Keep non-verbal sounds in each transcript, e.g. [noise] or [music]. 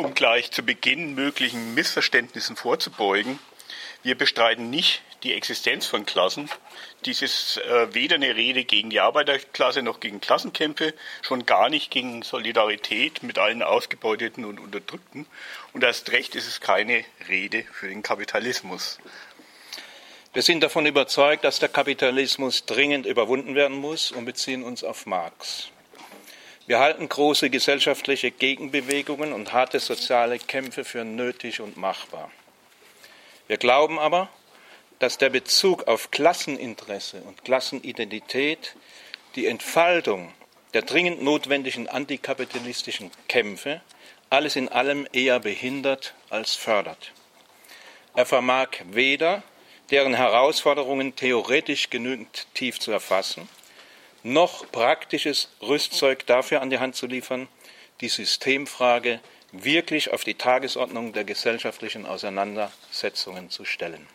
Um gleich zu Beginn möglichen Missverständnissen vorzubeugen, wir bestreiten nicht die Existenz von Klassen. Dies ist äh, weder eine Rede gegen die Arbeiterklasse noch gegen Klassenkämpfe, schon gar nicht gegen Solidarität mit allen Ausgebeuteten und Unterdrückten. Und erst recht ist es keine Rede für den Kapitalismus. Wir sind davon überzeugt, dass der Kapitalismus dringend überwunden werden muss und beziehen uns auf Marx. Wir halten große gesellschaftliche Gegenbewegungen und harte soziale Kämpfe für nötig und machbar. Wir glauben aber, dass der Bezug auf Klasseninteresse und Klassenidentität die Entfaltung der dringend notwendigen antikapitalistischen Kämpfe alles in allem eher behindert als fördert. Er vermag weder deren Herausforderungen theoretisch genügend tief zu erfassen, noch praktisches Rüstzeug dafür an die Hand zu liefern, die Systemfrage wirklich auf die Tagesordnung der gesellschaftlichen Auseinandersetzungen zu stellen.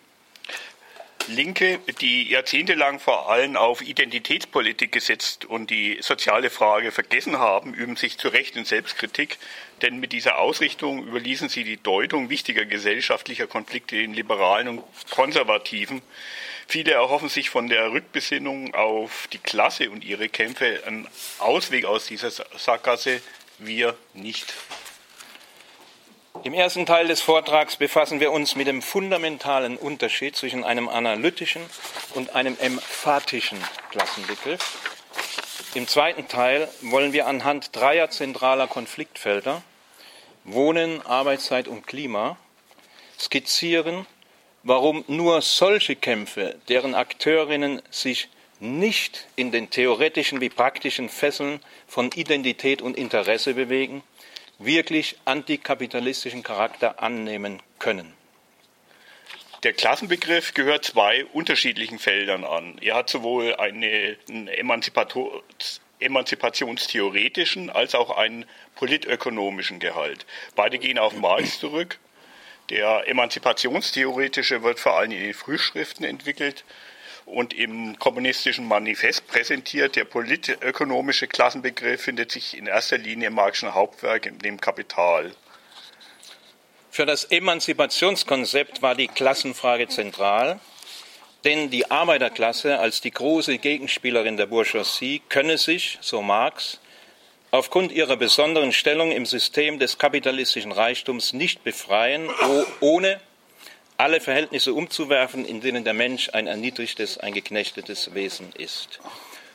Linke, die jahrzehntelang vor allem auf Identitätspolitik gesetzt und die soziale Frage vergessen haben, üben sich zu Recht in Selbstkritik, denn mit dieser Ausrichtung überließen sie die Deutung wichtiger gesellschaftlicher Konflikte den Liberalen und Konservativen. Viele erhoffen sich von der Rückbesinnung auf die Klasse und ihre Kämpfe einen Ausweg aus dieser Sackgasse, wir nicht. Im ersten Teil des Vortrags befassen wir uns mit dem fundamentalen Unterschied zwischen einem analytischen und einem emphatischen Klassenbegriff. Im zweiten Teil wollen wir anhand dreier zentraler Konfliktfelder Wohnen, Arbeitszeit und Klima skizzieren, warum nur solche Kämpfe, deren Akteurinnen sich nicht in den theoretischen wie praktischen Fesseln von Identität und Interesse bewegen, wirklich antikapitalistischen Charakter annehmen können. Der Klassenbegriff gehört zwei unterschiedlichen Feldern an. Er hat sowohl eine, einen emanzipationstheoretischen als auch einen politökonomischen Gehalt. Beide gehen auf Marx zurück. Der emanzipationstheoretische wird vor allem in den Frühschriften entwickelt und im kommunistischen Manifest präsentiert. Der politökonomische Klassenbegriff findet sich in erster Linie im Marxischen Hauptwerk, dem Kapital. Für das Emanzipationskonzept war die Klassenfrage zentral, denn die Arbeiterklasse als die große Gegenspielerin der Bourgeoisie könne sich, so Marx, aufgrund ihrer besonderen Stellung im System des kapitalistischen Reichtums nicht befreien, ohne alle Verhältnisse umzuwerfen, in denen der Mensch ein erniedrigtes, ein geknechtetes Wesen ist.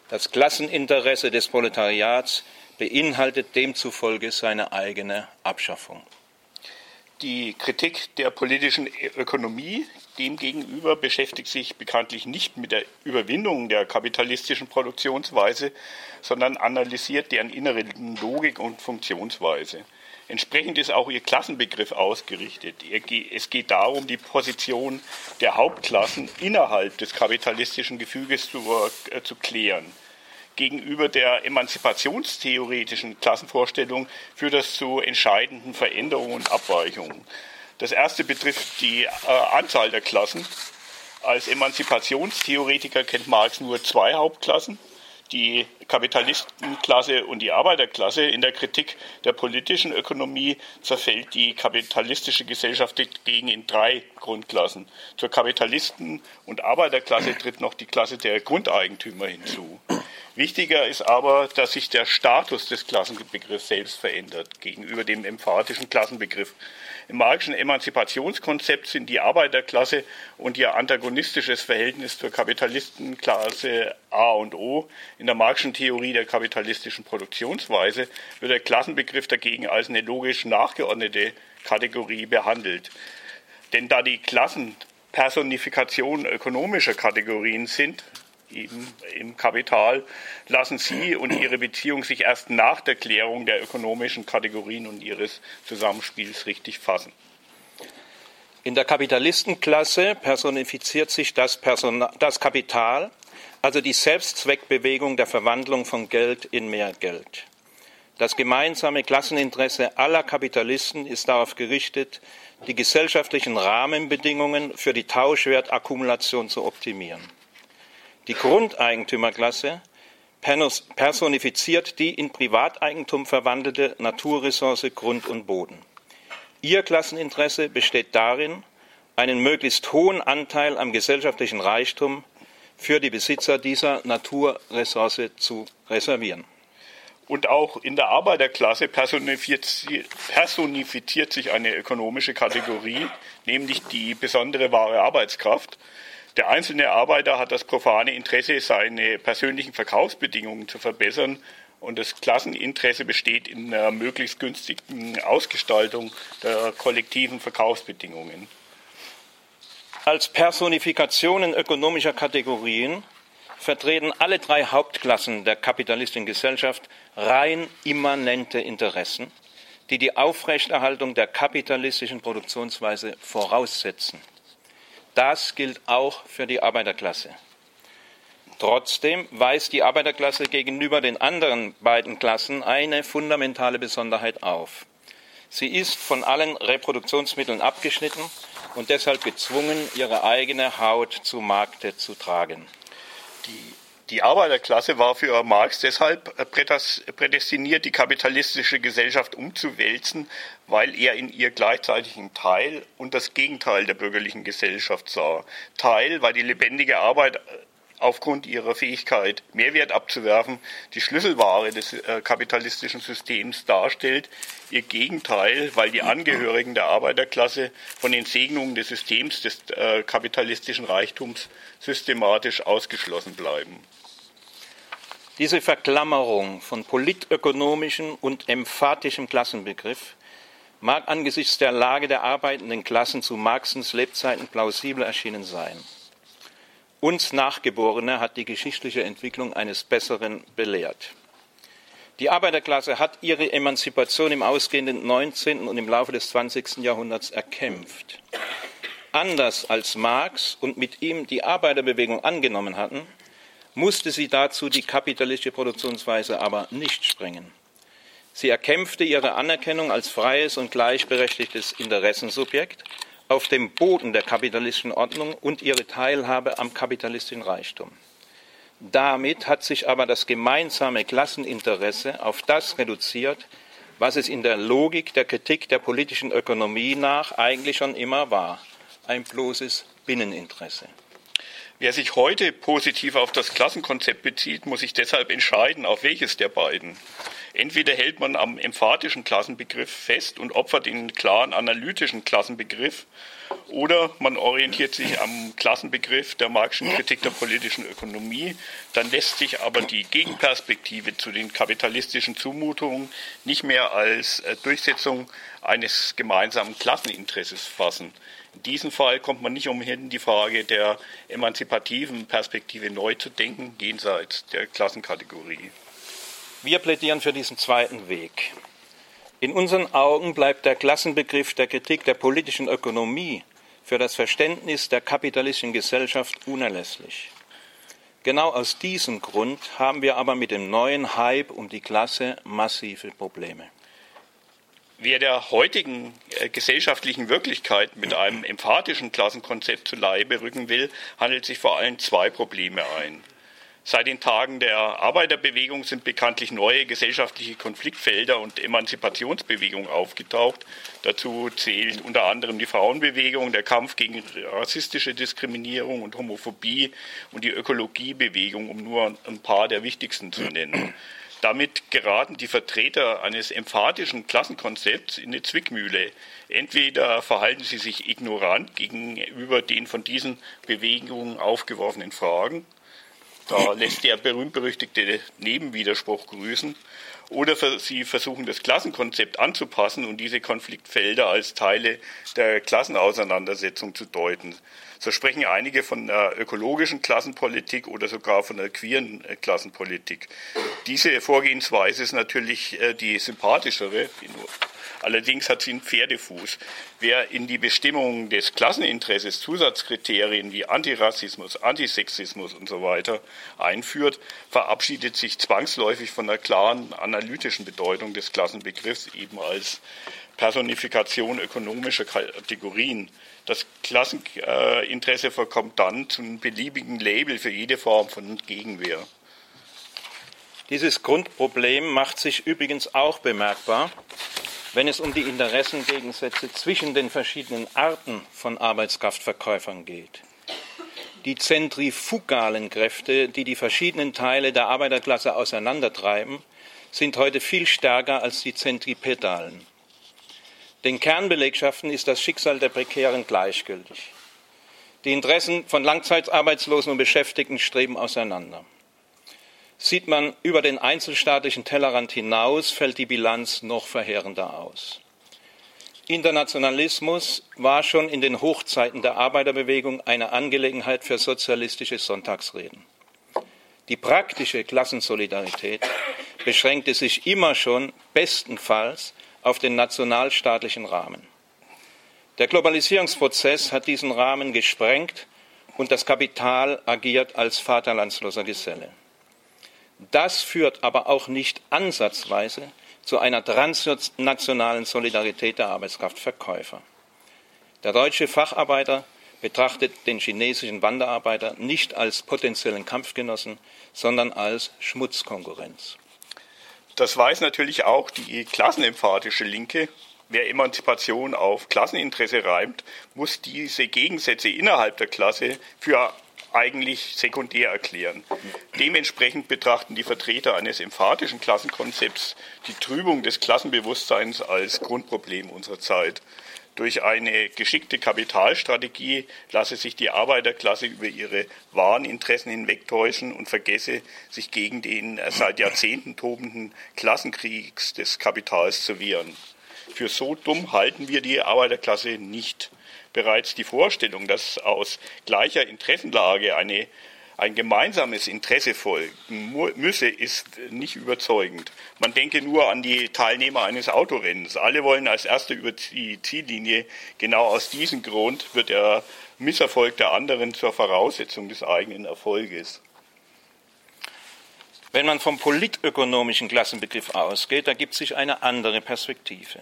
Das Klasseninteresse des Proletariats beinhaltet demzufolge seine eigene Abschaffung. Die Kritik der politischen Ökonomie demgegenüber beschäftigt sich bekanntlich nicht mit der Überwindung der kapitalistischen Produktionsweise, sondern analysiert deren innere Logik und Funktionsweise. Entsprechend ist auch ihr Klassenbegriff ausgerichtet. Es geht darum, die Position der Hauptklassen innerhalb des kapitalistischen Gefüges zu, äh, zu klären. Gegenüber der emanzipationstheoretischen Klassenvorstellung führt das zu entscheidenden Veränderungen und Abweichungen. Das erste betrifft die äh, Anzahl der Klassen. Als Emanzipationstheoretiker kennt Marx nur zwei Hauptklassen, die Kapitalistenklasse und die Arbeiterklasse. In der Kritik der politischen Ökonomie zerfällt die kapitalistische Gesellschaft dagegen in drei Grundklassen. Zur Kapitalisten- und Arbeiterklasse tritt noch die Klasse der Grundeigentümer hinzu. Wichtiger ist aber, dass sich der Status des Klassenbegriffs selbst verändert gegenüber dem emphatischen Klassenbegriff. Im marxischen Emanzipationskonzept sind die Arbeiterklasse und ihr antagonistisches Verhältnis zur Kapitalistenklasse A und O. In der marxischen Theorie der kapitalistischen Produktionsweise wird der Klassenbegriff dagegen als eine logisch nachgeordnete Kategorie behandelt. Denn da die Klassen Personifikationen ökonomischer Kategorien sind, eben im Kapital, lassen sie und ihre Beziehung sich erst nach der Klärung der ökonomischen Kategorien und ihres Zusammenspiels richtig fassen. In der Kapitalistenklasse personifiziert sich das, Person das Kapital, also die Selbstzweckbewegung der Verwandlung von Geld in mehr Geld. Das gemeinsame Klasseninteresse aller Kapitalisten ist darauf gerichtet, die gesellschaftlichen Rahmenbedingungen für die Tauschwertakkumulation zu optimieren. Die Grundeigentümerklasse personifiziert die in Privateigentum verwandelte Naturressource Grund und Boden. Ihr Klasseninteresse besteht darin, einen möglichst hohen Anteil am gesellschaftlichen Reichtum für die Besitzer dieser Naturressource zu reservieren. Und auch in der Arbeiterklasse personifiziert sich eine ökonomische Kategorie, nämlich die besondere wahre Arbeitskraft. Der einzelne Arbeiter hat das profane Interesse, seine persönlichen Verkaufsbedingungen zu verbessern und das Klasseninteresse besteht in einer möglichst günstigen Ausgestaltung der kollektiven Verkaufsbedingungen. Als Personifikationen ökonomischer Kategorien vertreten alle drei Hauptklassen der kapitalistischen Gesellschaft rein immanente Interessen, die die Aufrechterhaltung der kapitalistischen Produktionsweise voraussetzen. Das gilt auch für die Arbeiterklasse. Trotzdem weist die Arbeiterklasse gegenüber den anderen beiden Klassen eine fundamentale Besonderheit auf. Sie ist von allen Reproduktionsmitteln abgeschnitten und deshalb gezwungen, ihre eigene Haut zu Markte zu tragen. Die, die Arbeiterklasse war für Marx deshalb prädestiniert, die kapitalistische Gesellschaft umzuwälzen, weil er in ihr gleichzeitig einen Teil und das Gegenteil der bürgerlichen Gesellschaft sah. Teil, weil die lebendige Arbeit aufgrund ihrer Fähigkeit, Mehrwert abzuwerfen, die Schlüsselware des äh, kapitalistischen Systems darstellt. Ihr Gegenteil, weil die Angehörigen der Arbeiterklasse von den Segnungen des Systems des äh, kapitalistischen Reichtums systematisch ausgeschlossen bleiben. Diese Verklammerung von politökonomischem und emphatischem Klassenbegriff mag angesichts der Lage der arbeitenden Klassen zu Marxens Lebzeiten plausibel erschienen sein. Uns Nachgeborene hat die geschichtliche Entwicklung eines Besseren belehrt. Die Arbeiterklasse hat ihre Emanzipation im ausgehenden 19. und im Laufe des 20. Jahrhunderts erkämpft. Anders als Marx und mit ihm die Arbeiterbewegung angenommen hatten, musste sie dazu die kapitalistische Produktionsweise aber nicht sprengen. Sie erkämpfte ihre Anerkennung als freies und gleichberechtigtes Interessensubjekt auf dem Boden der kapitalistischen Ordnung und ihre Teilhabe am kapitalistischen Reichtum. Damit hat sich aber das gemeinsame Klasseninteresse auf das reduziert, was es in der Logik der Kritik der politischen Ökonomie nach eigentlich schon immer war, ein bloßes Binneninteresse. Wer sich heute positiv auf das Klassenkonzept bezieht, muss sich deshalb entscheiden, auf welches der beiden. Entweder hält man am emphatischen Klassenbegriff fest und opfert den klaren analytischen Klassenbegriff, oder man orientiert sich am Klassenbegriff der Marxischen Kritik der politischen Ökonomie. Dann lässt sich aber die Gegenperspektive zu den kapitalistischen Zumutungen nicht mehr als äh, Durchsetzung eines gemeinsamen Klasseninteresses fassen. In diesem Fall kommt man nicht umhin, die Frage der emanzipativen Perspektive neu zu denken, jenseits der Klassenkategorie. Wir plädieren für diesen zweiten Weg. In unseren Augen bleibt der Klassenbegriff der Kritik der politischen Ökonomie für das Verständnis der kapitalistischen Gesellschaft unerlässlich. Genau aus diesem Grund haben wir aber mit dem neuen Hype um die Klasse massive Probleme. Wer der heutigen äh, gesellschaftlichen Wirklichkeit mit einem emphatischen Klassenkonzept zu Leibe rücken will, handelt sich vor allem zwei Probleme ein. Seit den Tagen der Arbeiterbewegung sind bekanntlich neue gesellschaftliche Konfliktfelder und Emanzipationsbewegungen aufgetaucht. Dazu zählen unter anderem die Frauenbewegung, der Kampf gegen rassistische Diskriminierung und Homophobie und die Ökologiebewegung, um nur ein paar der wichtigsten zu nennen. Damit geraten die Vertreter eines emphatischen Klassenkonzepts in eine Zwickmühle. Entweder verhalten sie sich ignorant gegenüber den von diesen Bewegungen aufgeworfenen Fragen, da lässt der berühmt-berüchtigte Nebenwiderspruch grüßen. Oder sie versuchen das Klassenkonzept anzupassen und diese Konfliktfelder als Teile der Klassenauseinandersetzung zu deuten. So sprechen einige von einer ökologischen Klassenpolitik oder sogar von einer queeren Klassenpolitik. Diese Vorgehensweise ist natürlich äh, die sympathischere, Allerdings hat sie einen Pferdefuß. Wer in die Bestimmung des Klasseninteresses Zusatzkriterien wie Antirassismus, Antisexismus und so weiter einführt, verabschiedet sich zwangsläufig von der klaren analytischen Bedeutung des Klassenbegriffs eben als Personifikation ökonomischer Kategorien. Das Klasseninteresse verkommt dann zu einem beliebigen Label für jede Form von Gegenwehr. Dieses Grundproblem macht sich übrigens auch bemerkbar wenn es um die Interessengegensätze zwischen den verschiedenen Arten von Arbeitskraftverkäufern geht. Die zentrifugalen Kräfte, die die verschiedenen Teile der Arbeiterklasse auseinandertreiben, sind heute viel stärker als die Zentripetalen. Den Kernbelegschaften ist das Schicksal der Prekären gleichgültig. Die Interessen von Langzeitarbeitslosen und Beschäftigten streben auseinander. Sieht man über den einzelstaatlichen Tellerrand hinaus, fällt die Bilanz noch verheerender aus. Internationalismus war schon in den Hochzeiten der Arbeiterbewegung eine Angelegenheit für sozialistische Sonntagsreden. Die praktische Klassensolidarität beschränkte sich immer schon bestenfalls auf den nationalstaatlichen Rahmen. Der Globalisierungsprozess hat diesen Rahmen gesprengt und das Kapital agiert als vaterlandsloser Geselle. Das führt aber auch nicht ansatzweise zu einer transnationalen Solidarität der Arbeitskraftverkäufer. Der deutsche Facharbeiter betrachtet den chinesischen Wanderarbeiter nicht als potenziellen Kampfgenossen, sondern als Schmutzkonkurrenz. Das weiß natürlich auch die klassenemphatische Linke. Wer Emanzipation auf Klasseninteresse reimt, muss diese Gegensätze innerhalb der Klasse für eigentlich sekundär erklären. Dementsprechend betrachten die Vertreter eines emphatischen Klassenkonzepts die Trübung des Klassenbewusstseins als Grundproblem unserer Zeit. Durch eine geschickte Kapitalstrategie lasse sich die Arbeiterklasse über ihre wahren Interessen hinwegtäuschen und vergesse, sich gegen den seit Jahrzehnten tobenden Klassenkriegs des Kapitals zu wehren. Für so dumm halten wir die Arbeiterklasse nicht. Bereits die Vorstellung, dass aus gleicher Interessenlage eine ein gemeinsames Interesse folgen müsse, ist nicht überzeugend. Man denke nur an die Teilnehmer eines Autorennens. Alle wollen als Erste über die Ziellinie. Genau aus diesem Grund wird der Misserfolg der anderen zur Voraussetzung des eigenen Erfolges. Wenn man vom politökonomischen Klassenbegriff ausgeht, ergibt sich eine andere Perspektive.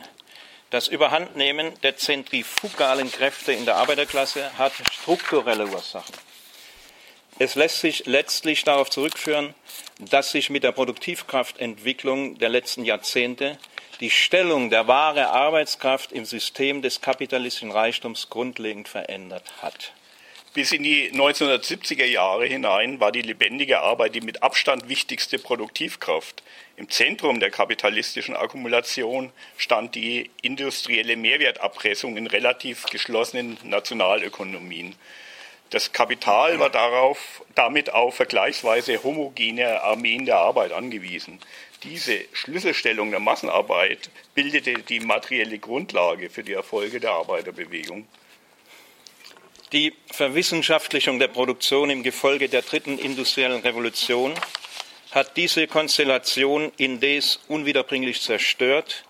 Das Überhandnehmen der zentrifugalen Kräfte in der Arbeiterklasse hat strukturelle Ursachen. Es lässt sich letztlich darauf zurückführen, dass sich mit der Produktivkraftentwicklung der letzten Jahrzehnte die Stellung der wahren Arbeitskraft im System des kapitalistischen Reichtums grundlegend verändert hat. Bis in die 1970er Jahre hinein war die lebendige Arbeit die mit Abstand wichtigste Produktivkraft. Im Zentrum der kapitalistischen Akkumulation stand die industrielle Mehrwertabpressung in relativ geschlossenen Nationalökonomien. Das Kapital war darauf, damit auf vergleichsweise homogene Armeen der Arbeit angewiesen. Diese Schlüsselstellung der Massenarbeit bildete die materielle Grundlage für die Erfolge der Arbeiterbewegung. Die Verwissenschaftlichung der Produktion im Gefolge der dritten industriellen Revolution hat diese Konstellation indes unwiederbringlich zerstört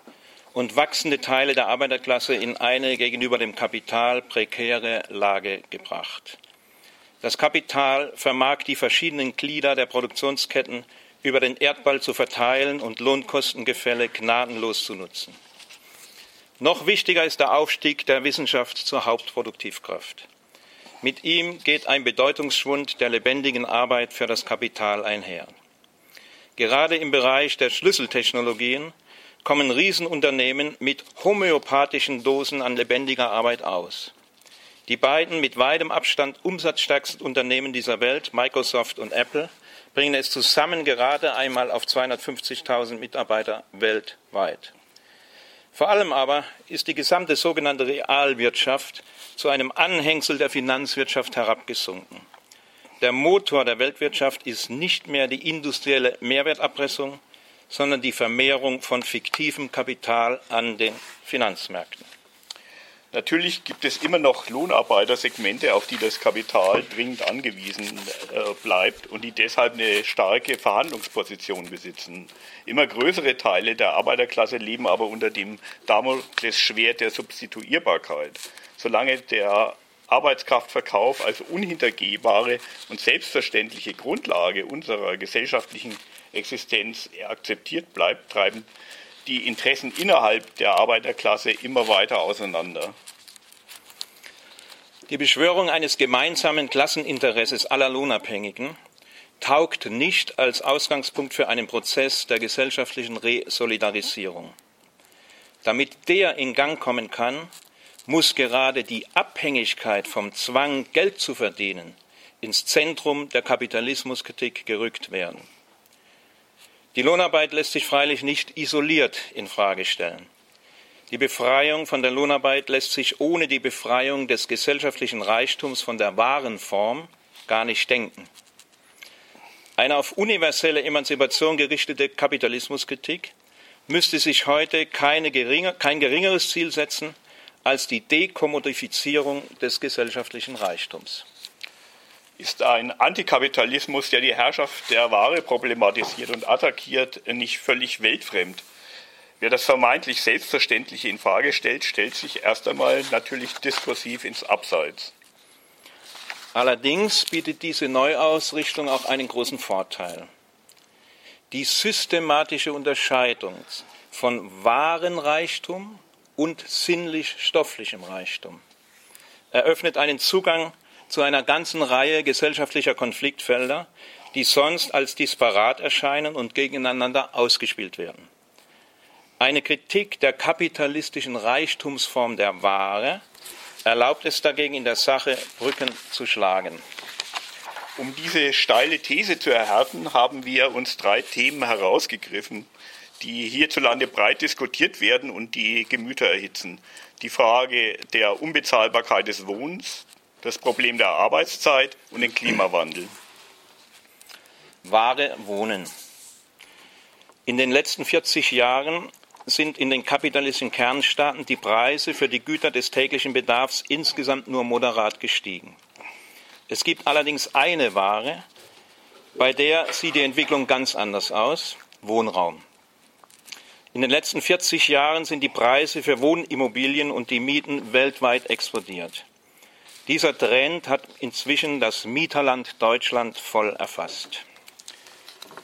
und wachsende Teile der Arbeiterklasse in eine gegenüber dem Kapital prekäre Lage gebracht. Das Kapital vermag die verschiedenen Glieder der Produktionsketten über den Erdball zu verteilen und Lohnkostengefälle gnadenlos zu nutzen. Noch wichtiger ist der Aufstieg der Wissenschaft zur Hauptproduktivkraft. Mit ihm geht ein Bedeutungsschwund der lebendigen Arbeit für das Kapital einher. Gerade im Bereich der Schlüsseltechnologien kommen Riesenunternehmen mit homöopathischen Dosen an lebendiger Arbeit aus. Die beiden mit weitem Abstand umsatzstärksten Unternehmen dieser Welt, Microsoft und Apple, bringen es zusammen gerade einmal auf 250.000 Mitarbeiter weltweit. Vor allem aber ist die gesamte sogenannte Realwirtschaft zu einem Anhängsel der Finanzwirtschaft herabgesunken. Der Motor der Weltwirtschaft ist nicht mehr die industrielle Mehrwertabpressung, sondern die Vermehrung von fiktivem Kapital an den Finanzmärkten. Natürlich gibt es immer noch Lohnarbeitersegmente, auf die das Kapital dringend angewiesen äh, bleibt und die deshalb eine starke Verhandlungsposition besitzen. Immer größere Teile der Arbeiterklasse leben aber unter dem Damoklesschwert der Substituierbarkeit. Solange der Arbeitskraftverkauf als unhintergehbare und selbstverständliche Grundlage unserer gesellschaftlichen Existenz akzeptiert bleibt, treiben die Interessen innerhalb der Arbeiterklasse immer weiter auseinander. Die Beschwörung eines gemeinsamen Klasseninteresses aller Lohnabhängigen taugt nicht als Ausgangspunkt für einen Prozess der gesellschaftlichen Resolidarisierung. Damit der in Gang kommen kann, muss gerade die Abhängigkeit vom Zwang, Geld zu verdienen, ins Zentrum der Kapitalismuskritik gerückt werden. Die Lohnarbeit lässt sich freilich nicht isoliert in Frage stellen. Die Befreiung von der Lohnarbeit lässt sich ohne die Befreiung des gesellschaftlichen Reichtums von der wahren Form gar nicht denken. Eine auf universelle Emanzipation gerichtete Kapitalismuskritik müsste sich heute geringer, kein geringeres Ziel setzen als die Dekommodifizierung des gesellschaftlichen Reichtums. Ist ein Antikapitalismus, der die Herrschaft der Ware problematisiert und attackiert, nicht völlig weltfremd? Wer das vermeintlich Selbstverständliche in Frage stellt, stellt sich erst einmal natürlich diskursiv ins Abseits. Allerdings bietet diese Neuausrichtung auch einen großen Vorteil. Die systematische Unterscheidung von wahren Reichtum und sinnlich-stofflichem Reichtum eröffnet einen Zugang zu einer ganzen Reihe gesellschaftlicher Konfliktfelder, die sonst als disparat erscheinen und gegeneinander ausgespielt werden. Eine Kritik der kapitalistischen Reichtumsform der Ware erlaubt es dagegen in der Sache, Brücken zu schlagen. Um diese steile These zu erhärten, haben wir uns drei Themen herausgegriffen, die hierzulande breit diskutiert werden und die Gemüter erhitzen. Die Frage der Unbezahlbarkeit des Wohnens, das Problem der Arbeitszeit und den Klimawandel. Wahre Wohnen. In den letzten 40 Jahren sind in den kapitalistischen Kernstaaten die Preise für die Güter des täglichen Bedarfs insgesamt nur moderat gestiegen. Es gibt allerdings eine Ware, bei der sieht die Entwicklung ganz anders aus, Wohnraum. In den letzten 40 Jahren sind die Preise für Wohnimmobilien und die Mieten weltweit explodiert. Dieser Trend hat inzwischen das Mieterland Deutschland voll erfasst.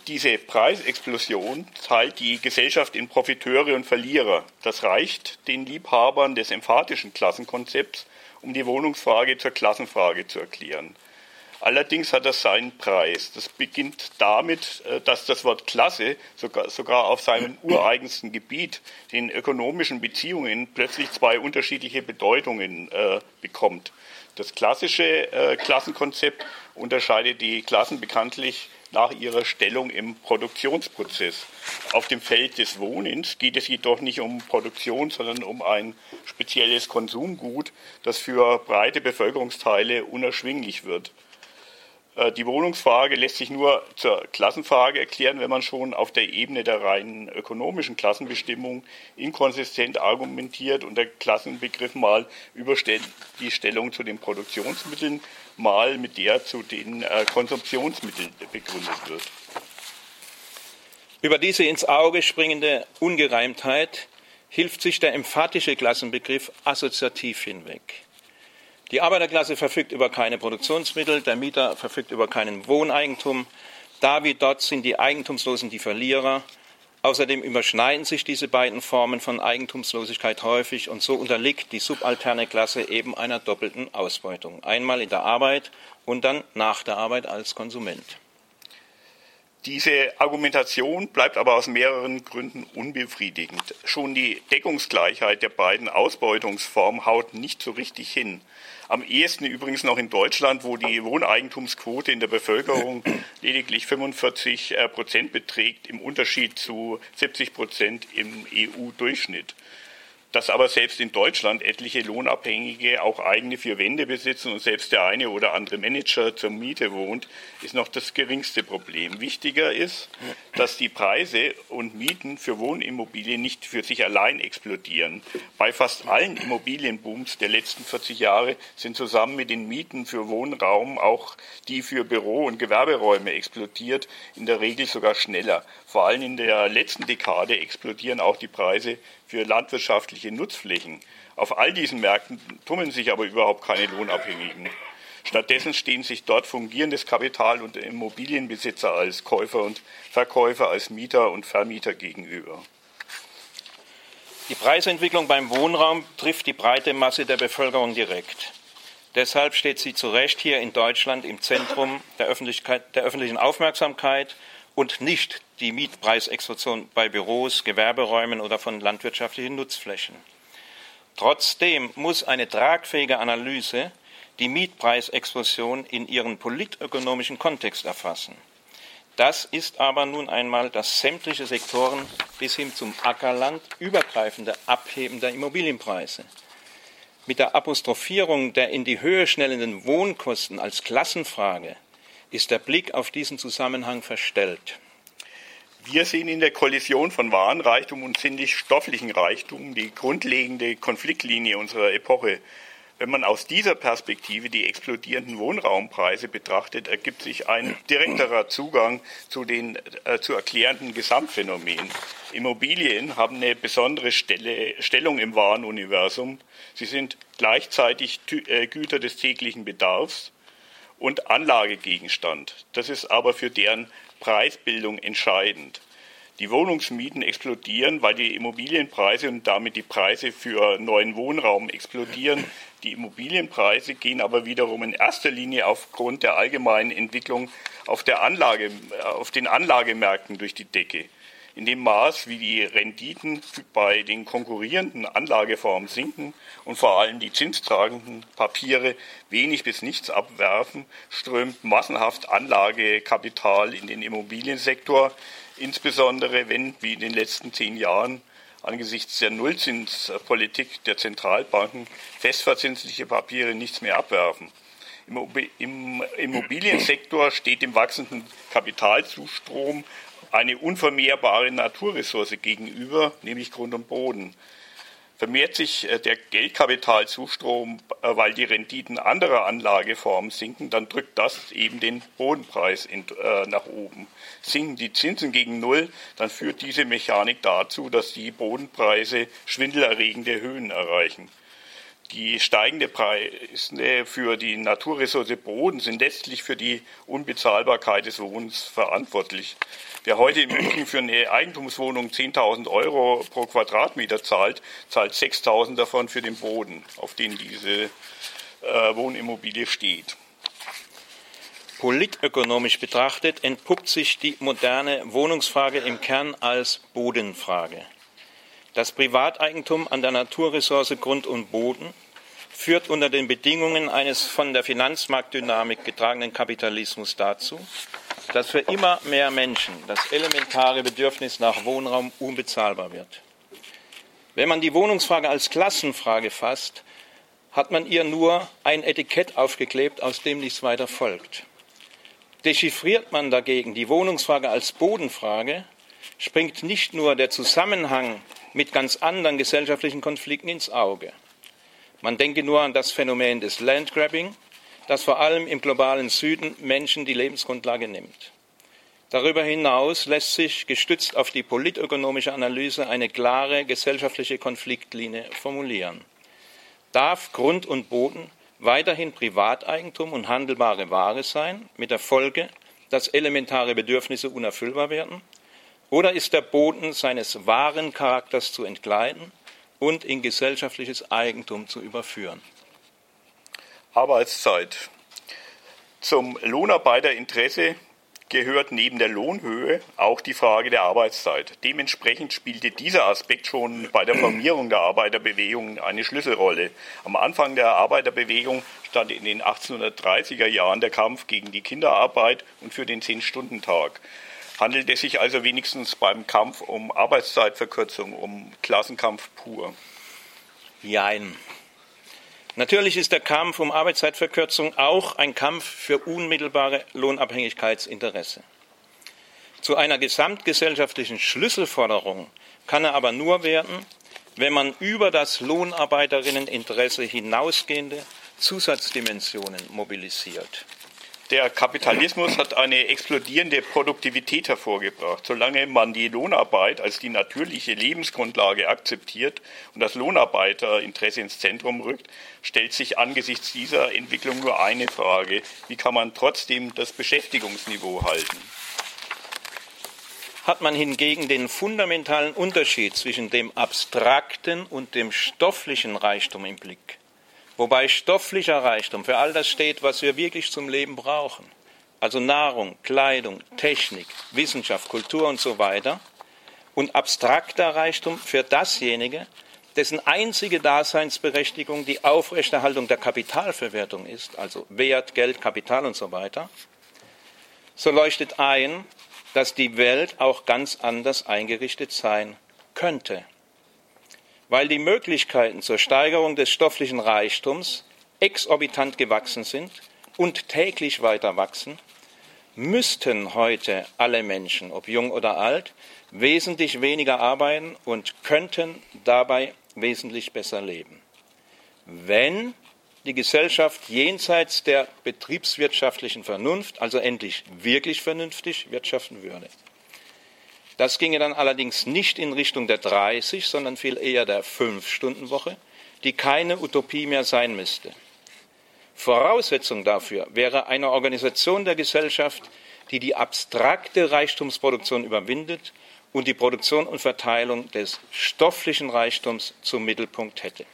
Diese Preisexplosion teilt die Gesellschaft in Profiteure und Verlierer. Das reicht den Liebhabern des emphatischen Klassenkonzepts, um die Wohnungsfrage zur Klassenfrage zu erklären. Allerdings hat das seinen Preis. Das beginnt damit, äh, dass das Wort Klasse sogar, sogar auf seinem [clears throat] ureigensten Gebiet, den ökonomischen Beziehungen, plötzlich zwei unterschiedliche Bedeutungen äh, bekommt. Das klassische äh, Klassenkonzept unterscheidet die Klassen bekanntlich nach ihrer Stellung im Produktionsprozess. Auf dem Feld des Wohnens geht es jedoch nicht um Produktion, sondern um ein spezielles Konsumgut, das für breite Bevölkerungsteile unerschwinglich wird. Äh, die Wohnungsfrage lässt sich nur zur Klassenfrage erklären, wenn man schon auf der Ebene der reinen ökonomischen Klassenbestimmung inkonsistent argumentiert und der Klassenbegriff mal überstellt die Stellung zu den Produktionsmitteln, mal mit der zu den äh, Konsumptionsmitteln begründet wird. Über diese ins Auge springende Ungereimtheit hilft sich der emphatische Klassenbegriff assoziativ hinweg. Die Arbeiterklasse verfügt über keine Produktionsmittel, der Mieter verfügt über keinen Wohneigentum. Da wie dort sind die Eigentumslosen die Verlierer. Außerdem überschneiden sich diese beiden Formen von Eigentumslosigkeit häufig und so unterliegt die subalterne Klasse eben einer doppelten Ausbeutung. Einmal in der Arbeit und dann nach der Arbeit als Konsument. Diese Argumentation bleibt aber aus mehreren Gründen unbefriedigend. Schon die Deckungsgleichheit der beiden Ausbeutungsformen haut nicht so richtig hin. Am ehesten übrigens noch in Deutschland, wo die Wohneigentumsquote in der Bevölkerung [clears throat] lediglich 45 äh, Prozent beträgt, im Unterschied zu 70 Prozent im EU-Durchschnitt. Dass aber selbst in Deutschland etliche Lohnabhängige auch eigene vier Wände besitzen und selbst der eine oder andere Manager zur Miete wohnt, ist noch das geringste Problem. Wichtiger ist, dass die Preise und Mieten für Wohnimmobilien nicht für sich allein explodieren. Bei fast allen Immobilienbooms der letzten 40 Jahre sind zusammen mit den Mieten für Wohnraum auch die für Büro- und Gewerberäume explodiert, in der Regel sogar schneller. Vor allem in der letzten Dekade explodieren auch die Preise für landwirtschaftliche Nutzflächen. Auf all diesen Märkten tummeln sich aber überhaupt keine Lohnabhängigen. Stattdessen stehen sich dort fungierendes Kapital und Immobilienbesitzer als Käufer und Verkäufer, als Mieter und Vermieter gegenüber. Die Preisentwicklung beim Wohnraum trifft die breite Masse der Bevölkerung direkt. Deshalb steht sie zu Recht hier in Deutschland im Zentrum der, der öffentlichen Aufmerksamkeit und nicht die Mietpreisexplosion bei Büros, Gewerberäumen oder von landwirtschaftlichen Nutzflächen. Trotzdem muss eine tragfähige Analyse die Mietpreisexplosion in ihren politökonomischen Kontext erfassen. Das ist aber nun einmal das sämtliche Sektoren bis hin zum Ackerland übergreifende Abheben der Immobilienpreise. Mit der Apostrophierung der in die Höhe schnellenden Wohnkosten als Klassenfrage ist der Blick auf diesen Zusammenhang verstellt. Wir sehen in der Kollision von Warenreichtum und sinnlich-stofflichen Reichtum die grundlegende Konfliktlinie unserer Epoche. Wenn man aus dieser Perspektive die explodierenden Wohnraumpreise betrachtet, ergibt sich ein direkterer Zugang zu den äh, zu erklärenden Gesamtphänomenen. Immobilien haben eine besondere Stelle, Stellung im Warenuniversum. Sie sind gleichzeitig äh, Güter des täglichen Bedarfs und Anlagegegenstand. Das ist aber für deren Preisbildung entscheidend. Die Wohnungsmieten explodieren, weil die Immobilienpreise und damit die Preise für neuen Wohnraum explodieren. Die Immobilienpreise gehen aber wiederum in erster Linie aufgrund der allgemeinen Entwicklung auf, der Anlage, auf den Anlagemärkten durch die Decke. In dem Maß, wie die Renditen bei den konkurrierenden Anlageformen sinken und vor allem die zinstragenden Papiere wenig bis nichts abwerfen, strömt massenhaft Anlagekapital in den Immobiliensektor, insbesondere wenn, wie in den letzten zehn Jahren, angesichts der Nullzinspolitik der Zentralbanken festverzinsliche Papiere nichts mehr abwerfen. Im Immobiliensektor steht dem wachsenden Kapitalzustrom eine unvermehrbare Naturressource gegenüber, nämlich Grund und Boden vermehrt sich äh, der Geldkapitalzustrom, äh, weil die Renditen anderer Anlageformen sinken, dann drückt das eben den Bodenpreis in, äh, nach oben. Sinken die Zinsen gegen Null, dann führt diese Mechanik dazu, dass die Bodenpreise schwindelerregende Höhen erreichen. Die steigende Preise für die Naturressource Boden sind letztlich für die Unbezahlbarkeit des Wohnens verantwortlich. Wer heute in München für eine Eigentumswohnung 10.000 Euro pro Quadratmeter zahlt, zahlt 6.000 davon für den Boden, auf dem diese äh, Wohnimmobilie steht. Politökonomisch betrachtet entpuppt sich die moderne Wohnungsfrage im Kern als Bodenfrage. Das Privateigentum an der Naturressource Grund und Boden führt unter den Bedingungen eines von der Finanzmarktdynamik getragenen Kapitalismus dazu, dass für immer mehr Menschen das elementare Bedürfnis nach Wohnraum unbezahlbar wird. Wenn man die Wohnungsfrage als Klassenfrage fasst, hat man ihr nur ein Etikett aufgeklebt, aus dem nichts weiter folgt. Dechiffriert man dagegen die Wohnungsfrage als Bodenfrage, springt nicht nur der Zusammenhang mit ganz anderen gesellschaftlichen Konflikten ins Auge. Man denke nur an das Phänomen des Landgrabbing, das vor allem im globalen Süden Menschen die Lebensgrundlage nimmt. Darüber hinaus lässt sich, gestützt auf die politökonomische Analyse, eine klare gesellschaftliche Konfliktlinie formulieren. Darf Grund und Boden weiterhin Privateigentum und handelbare Ware sein, mit der Folge, dass elementare Bedürfnisse unerfüllbar werden? Oder ist der Boden seines wahren Charakters zu entgleiten und in gesellschaftliches Eigentum zu überführen? Arbeitszeit. Zum Lohnarbeiterinteresse gehört neben der Lohnhöhe auch die Frage der Arbeitszeit. Dementsprechend spielte dieser Aspekt schon bei der Formierung der Arbeiterbewegung eine Schlüsselrolle. Am Anfang der Arbeiterbewegung stand in den 1830er Jahren der Kampf gegen die Kinderarbeit und für den Zehn-Stunden-Tag. Handelt es sich also wenigstens beim Kampf um Arbeitszeitverkürzung, um Klassenkampf pur? Jein. Natürlich ist der Kampf um Arbeitszeitverkürzung auch ein Kampf für unmittelbare Lohnabhängigkeitsinteresse. Zu einer gesamtgesellschaftlichen Schlüsselforderung kann er aber nur werden, wenn man über das Lohnarbeiterinnen-Interesse hinausgehende Zusatzdimensionen mobilisiert. Der Kapitalismus hat eine explodierende Produktivität hervorgebracht. Solange man die Lohnarbeit als die natürliche Lebensgrundlage akzeptiert und das Lohnarbeiterinteresse ins Zentrum rückt, stellt sich angesichts dieser Entwicklung nur eine Frage. Wie kann man trotzdem das Beschäftigungsniveau halten? Hat man hingegen den fundamentalen Unterschied zwischen dem abstrakten und dem stofflichen Reichtum im Blick, wobei stofflicher Reichtum für all das steht, was wir wirklich zum Leben brauchen. also Nahrung, Kleidung, Technik, Wissenschaft, Kultur und so weiter, und abstrakter Reichtum für dasjenige, dessen einzige Daseinsberechtigung die Aufrechterhaltung der Kapitalverwertung ist, also Wert, Geld, Kapital und so weiter, so leuchtet ein, dass die Welt auch ganz anders eingerichtet sein könnte. Weil die Möglichkeiten zur Steigerung des stofflichen Reichtums exorbitant gewachsen sind und täglich weiter wachsen, müssten heute alle Menschen, ob jung oder alt, wesentlich weniger arbeiten und könnten dabei wesentlich besser leben. Wenn die Gesellschaft jenseits der betriebswirtschaftlichen Vernunft, also endlich wirklich vernünftig wirtschaften würde. Das ginge dann allerdings nicht in Richtung der 30, sondern viel eher der 5-Stunden-Woche, die keine Utopie mehr sein müsste. Voraussetzung dafür wäre eine Organisation der Gesellschaft, die die abstrakte Reichtumsproduktion überwindet und die Produktion und Verteilung des stofflichen Reichtums zum Mittelpunkt hätte.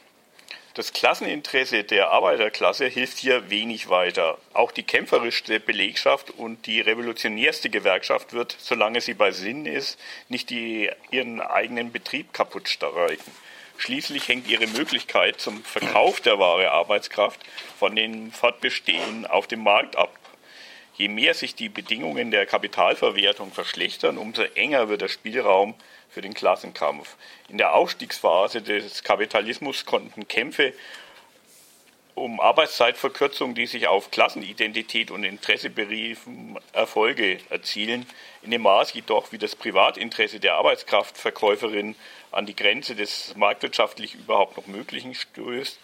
Das Klasseninteresse der Arbeiterklasse hilft hier wenig weiter. Auch die kämpferischste Belegschaft und die revolutionärste Gewerkschaft wird, solange sie bei Sinn ist, nicht die, ihren eigenen Betrieb kaputt streiken. Schließlich hängt ihre Möglichkeit zum Verkauf der Ware Arbeitskraft von den Fortbestehen auf dem Markt ab. Je mehr sich die Bedingungen der Kapitalverwertung verschlechtern, umso enger wird der Spielraum für den Klassenkampf. In der Aufstiegsphase des Kapitalismus konnten Kämpfe um Arbeitszeitverkürzung, die sich auf Klassenidentität und Interesse beriefen, Erfolge erzielen. In dem Maß jedoch, wie das Privatinteresse der Arbeitskraftverkäuferin an die Grenze des marktwirtschaftlich überhaupt noch Möglichen stößt,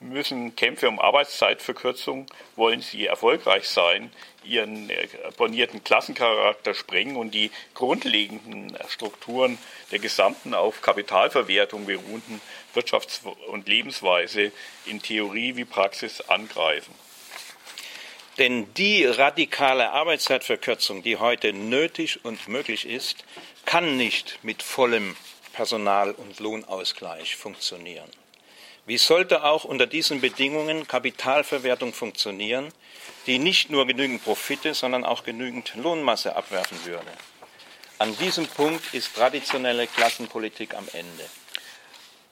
müssen Kämpfe um Arbeitszeitverkürzung, wollen sie erfolgreich sein, ihren äh, bornierten Klassencharakter sprengen und die grundlegenden Strukturen der gesamten auf Kapitalverwertung beruhenden Wirtschafts- und Lebensweise in Theorie wie Praxis angreifen. Denn die radikale Arbeitszeitverkürzung, die heute nötig und möglich ist, kann nicht mit vollem Personal- und Lohnausgleich funktionieren. Wie sollte auch unter diesen Bedingungen Kapitalverwertung funktionieren, die nicht nur genügend Profite, sondern auch genügend Lohnmasse abwerfen würde? An diesem Punkt ist traditionelle Klassenpolitik am Ende.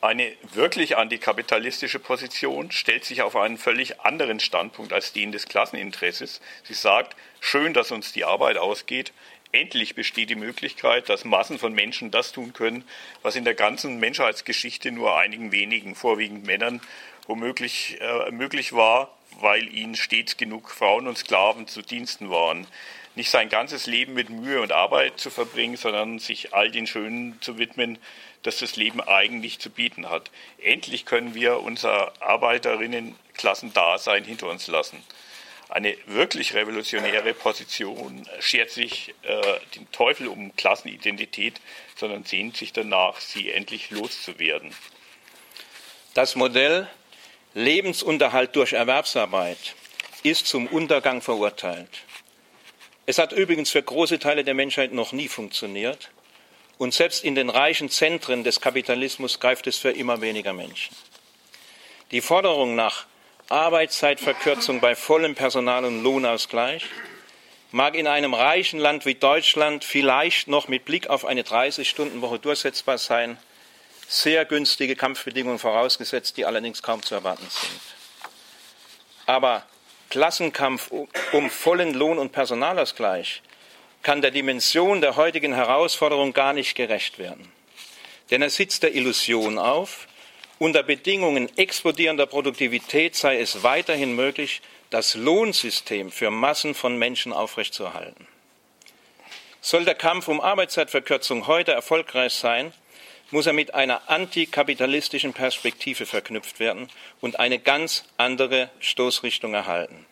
Eine wirklich antikapitalistische Position stellt sich auf einen völlig anderen Standpunkt als den des Klasseninteresses. Sie sagt, schön, dass uns die Arbeit ausgeht, Endlich besteht die Möglichkeit, dass Massen von Menschen das tun können, was in der ganzen Menschheitsgeschichte nur einigen wenigen, vorwiegend Männern, womöglich äh, möglich war, weil ihnen stets genug Frauen und Sklaven zu Diensten waren. Nicht sein ganzes Leben mit Mühe und Arbeit zu verbringen, sondern sich all den Schönen zu widmen, das das Leben eigentlich zu bieten hat. Endlich können wir unser Arbeiterinnenklassen-Dasein hinter uns lassen eine wirklich revolutionäre Position schert sich äh, den Teufel um Klassenidentität, sondern sehnt sich danach, sie endlich loszuwerden. Das Modell Lebensunterhalt durch Erwerbsarbeit ist zum Untergang verurteilt. Es hat übrigens für große Teile der Menschheit noch nie funktioniert. Und selbst in den reichen Zentren des Kapitalismus greift es für immer weniger Menschen. Die Forderung nach Arbeitszeitverkürzung bei vollem Personal- und Lohnausgleich mag in einem reichen Land wie Deutschland vielleicht noch mit Blick auf eine 30-Stunden-Woche durchsetzbar sein, sehr günstige Kampfbedingungen vorausgesetzt, die allerdings kaum zu erwarten sind. Aber Klassenkampf um vollen Lohn- und Personalausgleich kann der Dimension der heutigen Herausforderung gar nicht gerecht werden. Denn er sitzt der Illusion auf, unter Bedingungen explodierender Produktivität sei es weiterhin möglich, das Lohnsystem für Massen von Menschen aufrechtzuerhalten. Soll der Kampf um Arbeitszeitverkürzung heute erfolgreich sein, muss er mit einer antikapitalistischen Perspektive verknüpft werden und eine ganz andere Stoßrichtung erhalten.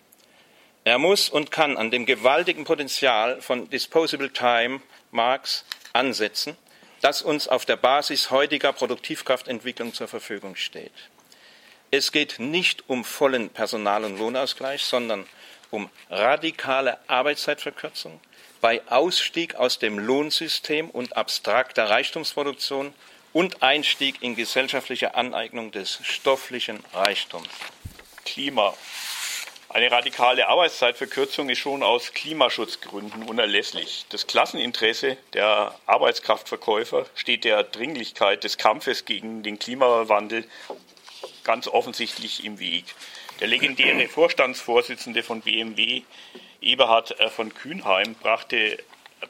Er muss und kann an dem gewaltigen Potenzial von Disposable Time Marx ansetzen das uns auf der Basis heutiger Produktivkraftentwicklung zur Verfügung steht. Es geht nicht um vollen Personal- und Lohnausgleich, sondern um radikale Arbeitszeitverkürzung bei Ausstieg aus dem Lohnsystem und abstrakter Reichtumsproduktion und Einstieg in gesellschaftliche Aneignung des stofflichen Reichtums. Klima. Eine radikale Arbeitszeitverkürzung ist schon aus Klimaschutzgründen unerlässlich. Das Klasseninteresse der Arbeitskraftverkäufer steht der Dringlichkeit des Kampfes gegen den Klimawandel ganz offensichtlich im Weg. Der legendäre Vorstandsvorsitzende von BMW, Eberhard äh, von Kühnheim, brachte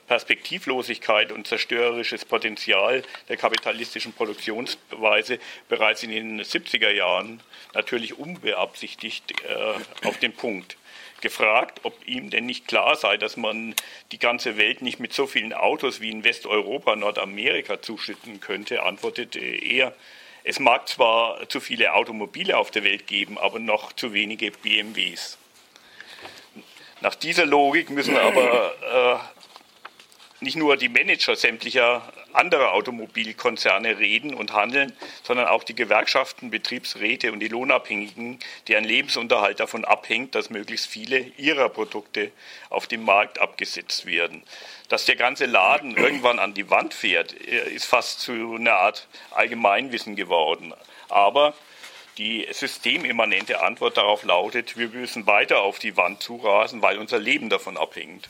Perspektivlosigkeit und zerstörerisches Potenzial der kapitalistischen Produktionsweise bereits in den 70er Jahren natürlich unbeabsichtigt äh, auf den Punkt. Gefragt, ob ihm denn nicht klar sei, dass man die ganze Welt nicht mit so vielen Autos wie in Westeuropa, Nordamerika zuschütten könnte, antwortete er, es mag zwar zu viele Automobile auf der Welt geben, aber noch zu wenige BMWs. Nach dieser Logik müssen aber äh, nicht nur die Manager sämtlicher anderer Automobilkonzerne reden und handeln, sondern auch die Gewerkschaften, Betriebsräte und die Lohnabhängigen, deren Lebensunterhalt davon abhängt, dass möglichst viele ihrer Produkte auf dem Markt abgesetzt werden. Dass der ganze Laden irgendwann an die Wand fährt, ist fast zu einer Art Allgemeinwissen geworden. Aber die systemimmanente Antwort darauf lautet, wir müssen weiter auf die Wand zurasen, weil unser Leben davon abhängt.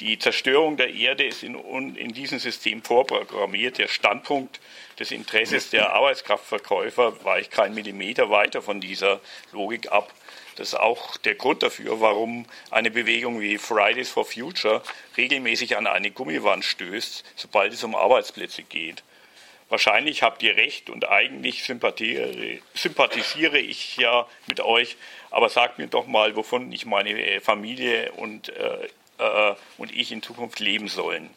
Die Zerstörung der Erde ist in, in diesem System vorprogrammiert. Der Standpunkt des Interesses der Arbeitskraftverkäufer weicht kein Millimeter weiter von dieser Logik ab. Das ist auch der Grund dafür, warum eine Bewegung wie Fridays for Future regelmäßig an eine Gummiwand stößt, sobald es um Arbeitsplätze geht. Wahrscheinlich habt ihr recht und eigentlich sympathisiere, ich ja mit euch, aber sagt mir doch mal, wovon ich meine Familie und äh, äh, und ich in Zukunft leben sollen.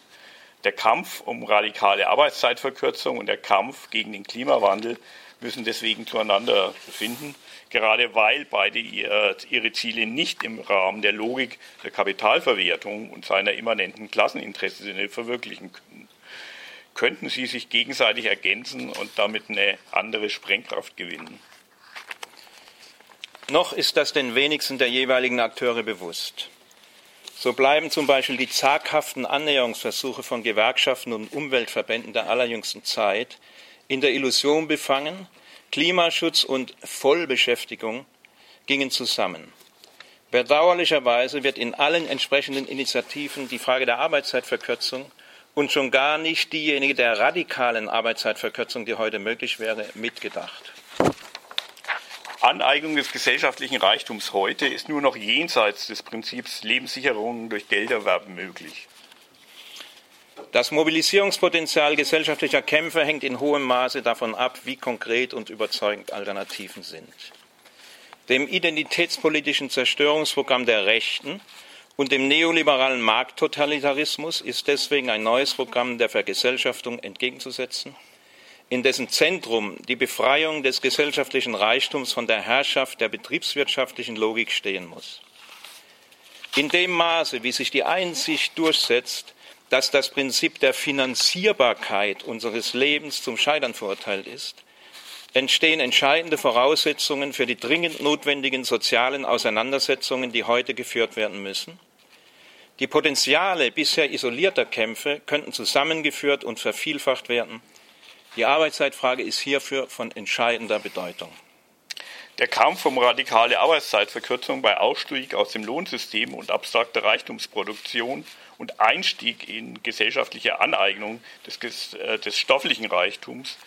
Der Kampf um radikale Arbeitszeitverkürzung und der Kampf gegen den Klimawandel müssen deswegen zueinander finden, gerade weil beide ihre Ziele nicht im Rahmen der Logik der Kapitalverwertung und seiner immanenten Klasseninteressen verwirklichen können. Könnten sie sich gegenseitig ergänzen und damit eine andere Sprengkraft gewinnen? Noch ist das den wenigsten der jeweiligen Akteure bewusst. So bleiben zum Beispiel die zaghaften Annäherungsversuche von Gewerkschaften und Umweltverbänden der allerjüngsten Zeit in der Illusion befangen, Klimaschutz und Vollbeschäftigung gingen zusammen. Bedauerlicherweise wird in allen entsprechenden Initiativen die Frage der Arbeitszeitverkürzung und schon gar nicht diejenige der radikalen Arbeitszeitverkürzung, die heute möglich wäre, mitgedacht. Aneignung des gesellschaftlichen Reichtums heute ist nur noch jenseits des Prinzips Lebenssicherung durch Gelderwerben möglich. Das Mobilisierungspotenzial gesellschaftlicher Kämpfe hängt in hohem Maße davon ab, wie konkret und überzeugend Alternativen sind. Dem identitätspolitischen Zerstörungsprogramm der Rechten und dem neoliberalen Markttotalitarismus ist deswegen ein neues Programm der Vergesellschaftung entgegenzusetzen in dessen Zentrum die Befreiung des gesellschaftlichen Reichtums von der Herrschaft der betriebswirtschaftlichen Logik stehen muss. In dem Maße, wie sich die Einsicht durchsetzt, dass das Prinzip der Finanzierbarkeit unseres Lebens zum Scheitern verurteilt ist, entstehen entscheidende Voraussetzungen für die dringend notwendigen sozialen Auseinandersetzungen, die heute geführt werden müssen. Die Potenziale bisher isolierter Kämpfe könnten zusammengeführt und vervielfacht werden die Arbeitszeitfrage ist hierfür von entscheidender Bedeutung. Der Kampf um radikale Arbeitszeitverkürzung bei Ausstieg aus dem Lohnsystem und abstrakter Reichtumsproduktion und Einstieg in gesellschaftliche Aneignung des, äh, des stofflichen Reichtums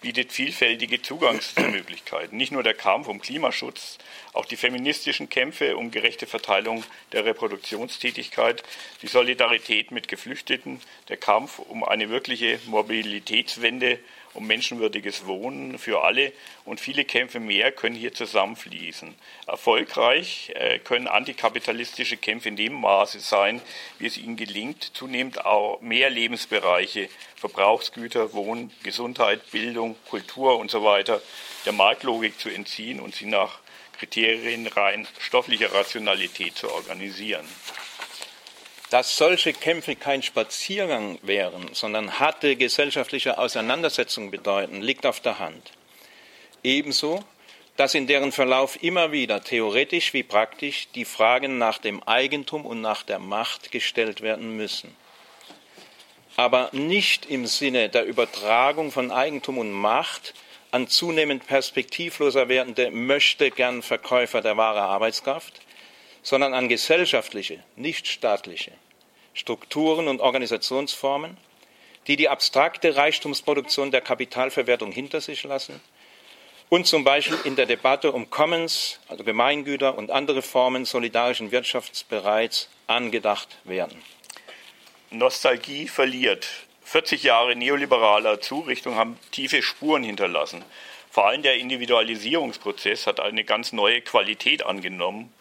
bietet vielfältige Zugangsmöglichkeiten. Nicht nur der Kampf um Klimaschutz, auch die feministischen Kämpfe um gerechte Verteilung der Reproduktionstätigkeit, die Solidarität mit Geflüchteten, der Kampf um eine wirkliche Mobilitätswende um menschenwürdiges Wohnen für alle und viele Kämpfe mehr können hier zusammenfließen. Erfolgreich äh, können antikapitalistische Kämpfe in dem Maße sein, wie es ihnen gelingt, zunehmend auch mehr Lebensbereiche, Verbrauchsgüter, Wohnen, Gesundheit, Bildung, Kultur und so weiter der Marktlogik zu entziehen und sie nach Kriterien rein stofflicher Rationalität zu organisieren. Dass solche Kämpfe kein Spaziergang wären, sondern harte gesellschaftliche Auseinandersetzungen bedeuten, liegt auf der Hand. Ebenso, dass in deren Verlauf immer wieder theoretisch wie praktisch die Fragen nach dem Eigentum und nach der Macht gestellt werden müssen. Aber nicht im Sinne der Übertragung von Eigentum und Macht an zunehmend perspektivloser werdende möchte gern Verkäufer der wahren Arbeitskraft, sondern an gesellschaftliche, nicht staatliche Strukturen und Organisationsformen, die die abstrakte Reichtumsproduktion der Kapitalverwertung hinter sich lassen und zum Beispiel in der Debatte um Commons, also Gemeingüter und andere Formen solidarischen Wirtschafts bereits angedacht werden. Nostalgie verliert. 40 Jahre neoliberaler Zurichtung haben tiefe Spuren hinterlassen. Vor allem der Individualisierungsprozess hat eine ganz neue Qualität angenommen,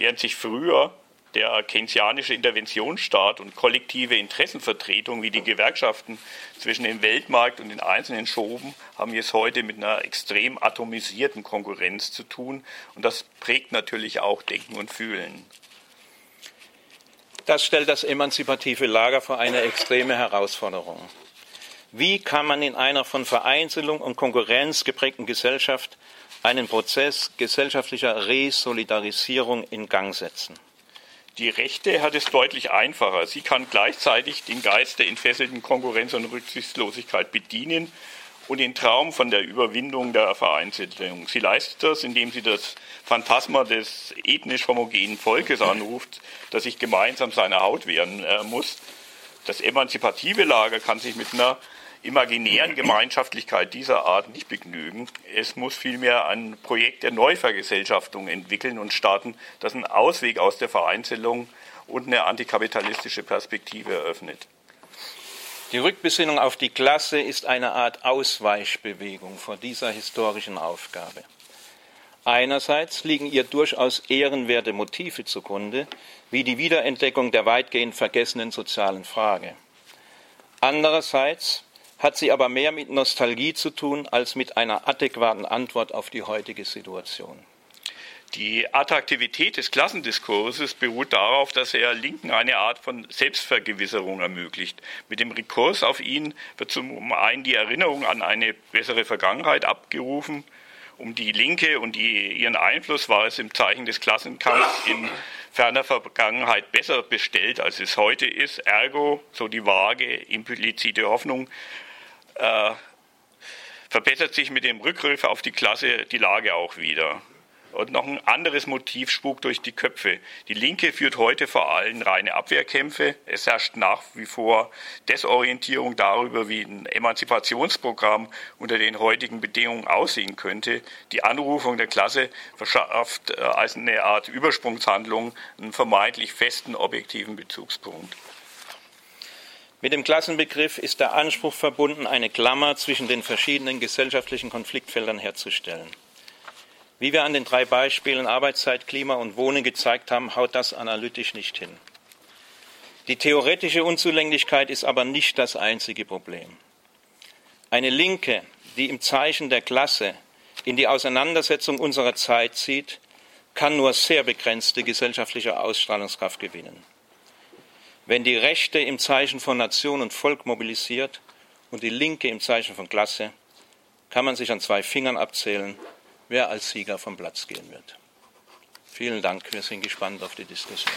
während sich früher der keynesianische Interventionsstaat und kollektive Interessenvertretung wie die Gewerkschaften zwischen dem Weltmarkt und den Einzelnen schoben, haben wir es heute mit einer extrem atomisierten Konkurrenz zu tun. Und das prägt natürlich auch Denken und Fühlen. Das stellt das emanzipative Lager vor eine extreme Herausforderung. Wie kann man in einer von Vereinzelung und Konkurrenz geprägten Gesellschaft einen Prozess gesellschaftlicher Resolidarisierung in Gang setzen? Die Rechte hat es deutlich einfacher. Sie kann gleichzeitig den Geist der entfesselten Konkurrenz und Rücksichtslosigkeit bedienen und den Traum von der Überwindung der Vereinzelung. Sie leistet das, indem sie das Phantasma des ethnisch homogenen Volkes anruft, das sich gemeinsam seiner Haut wehren äh, muss. Das emanzipative Lager kann sich mit einer imaginären Gemeinschaftlichkeit dieser Art nicht begnügen. Es muss vielmehr ein Projekt der Neuvergesellschaftung entwickeln und starten, das einen Ausweg aus der Vereinzelung und eine antikapitalistische Perspektive eröffnet. Die Rückbesinnung auf die Klasse ist eine Art Ausweichbewegung vor dieser historischen Aufgabe. Einerseits liegen ihr durchaus ehrenwerte Motive zugrunde, wie die Wiederentdeckung der weitgehend vergessenen sozialen Frage. Andererseits hat sie aber mehr mit Nostalgie zu tun als mit einer adäquaten Antwort auf die heutige Situation. Die Attraktivität des Klassendiskurses beruht darauf, dass er Linken eine Art von Selbstvergewisserung ermöglicht. Mit dem Rekurs auf ihn wird zum einen die Erinnerung an eine bessere Vergangenheit abgerufen. Um die Linke und die, ihren Einfluss war es im Zeichen des Klassenkampfs in ferner Vergangenheit besser bestellt, als es heute ist. Ergo, so die vage, implizite Hoffnung, äh, verbessert sich mit dem Rückgriff auf die Klasse die Lage auch wieder. Und noch ein anderes Motiv spukt durch die Köpfe. Die Linke führt heute vor allem reine Abwehrkämpfe. Es herrscht nach wie vor Desorientierung darüber, wie ein Emanzipationsprogramm unter den heutigen Bedingungen aussehen könnte. Die Anrufung der Klasse verschafft äh, als eine Art Übersprungshandlung einen vermeintlich festen objektiven Bezugspunkt. Mit dem Klassenbegriff ist der Anspruch verbunden, eine Klammer zwischen den verschiedenen gesellschaftlichen Konfliktfeldern herzustellen. Wie wir an den drei Beispielen Arbeitszeit, Klima und Wohnen gezeigt haben, haut das analytisch nicht hin. Die theoretische Unzulänglichkeit ist aber nicht das einzige Problem. Eine Linke, die im Zeichen der Klasse in die Auseinandersetzung unserer Zeit zieht, kann nur sehr begrenzte gesellschaftliche Ausstrahlungskraft gewinnen. Wenn die Rechte im Zeichen von Nation und Volk mobilisiert und die Linke im Zeichen von Klasse, kann man sich an zwei Fingern abzählen, wer als Sieger vom Platz gehen wird. Vielen Dank, wir sind gespannt auf die Diskussion.